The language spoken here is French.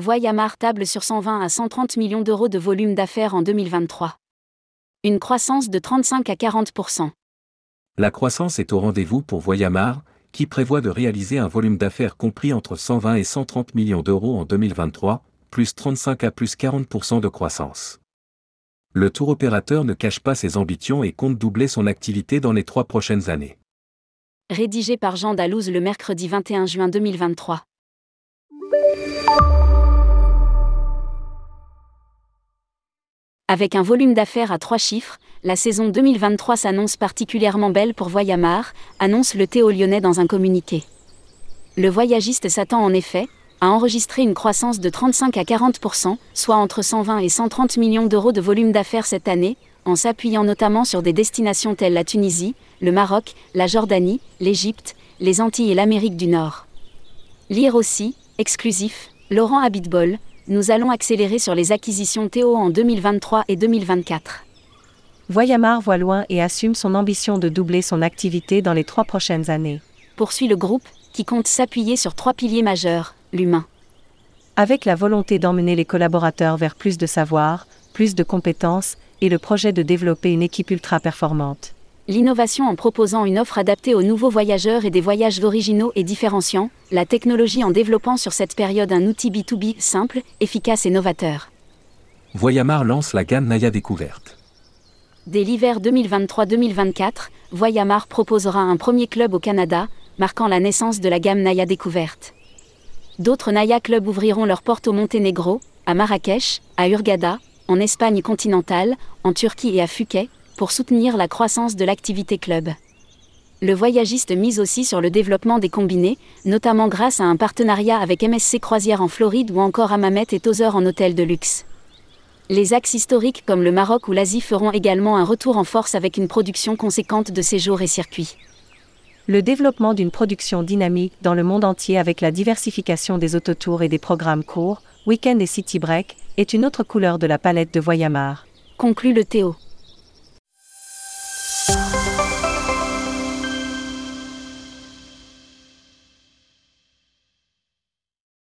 Voyamar table sur 120 à 130 millions d'euros de volume d'affaires en 2023. Une croissance de 35 à 40% La croissance est au rendez-vous pour Voyamar, qui prévoit de réaliser un volume d'affaires compris entre 120 et 130 millions d'euros en 2023, plus 35 à plus 40% de croissance. Le tour opérateur ne cache pas ses ambitions et compte doubler son activité dans les trois prochaines années. Rédigé par Jean Dalouse le mercredi 21 juin 2023. Avec un volume d'affaires à trois chiffres, la saison 2023 s'annonce particulièrement belle pour Voyamar, annonce le Théo lyonnais dans un communiqué. Le voyagiste s'attend en effet à enregistrer une croissance de 35 à 40% soit entre 120 et 130 millions d'euros de volume d'affaires cette année, en s'appuyant notamment sur des destinations telles la Tunisie, le Maroc, la Jordanie, l'Égypte, les Antilles et l'Amérique du Nord. Lire aussi, exclusif, Laurent Habitbol, nous allons accélérer sur les acquisitions Théo en 2023 et 2024. Voyamar voit loin et assume son ambition de doubler son activité dans les trois prochaines années. Poursuit le groupe, qui compte s'appuyer sur trois piliers majeurs, l'humain. Avec la volonté d'emmener les collaborateurs vers plus de savoir, plus de compétences, et le projet de développer une équipe ultra performante l'innovation en proposant une offre adaptée aux nouveaux voyageurs et des voyages originaux et différenciants, la technologie en développant sur cette période un outil B2B simple, efficace et novateur. Voyamar lance la gamme Naya Découverte. Dès l'hiver 2023-2024, Voyamar proposera un premier club au Canada, marquant la naissance de la gamme Naya Découverte. D'autres Naya clubs ouvriront leurs portes au Monténégro, à Marrakech, à Urgada, en Espagne continentale, en Turquie et à Phuket, pour soutenir la croissance de l'activité club. Le voyagiste mise aussi sur le développement des combinés, notamment grâce à un partenariat avec MSC Croisière en Floride ou encore Amamet et Tozer en hôtel de luxe. Les axes historiques comme le Maroc ou l'Asie feront également un retour en force avec une production conséquente de séjours et circuits. Le développement d'une production dynamique dans le monde entier avec la diversification des autotours et des programmes courts, week-end et city break, est une autre couleur de la palette de Voyamar. Conclut le Théo.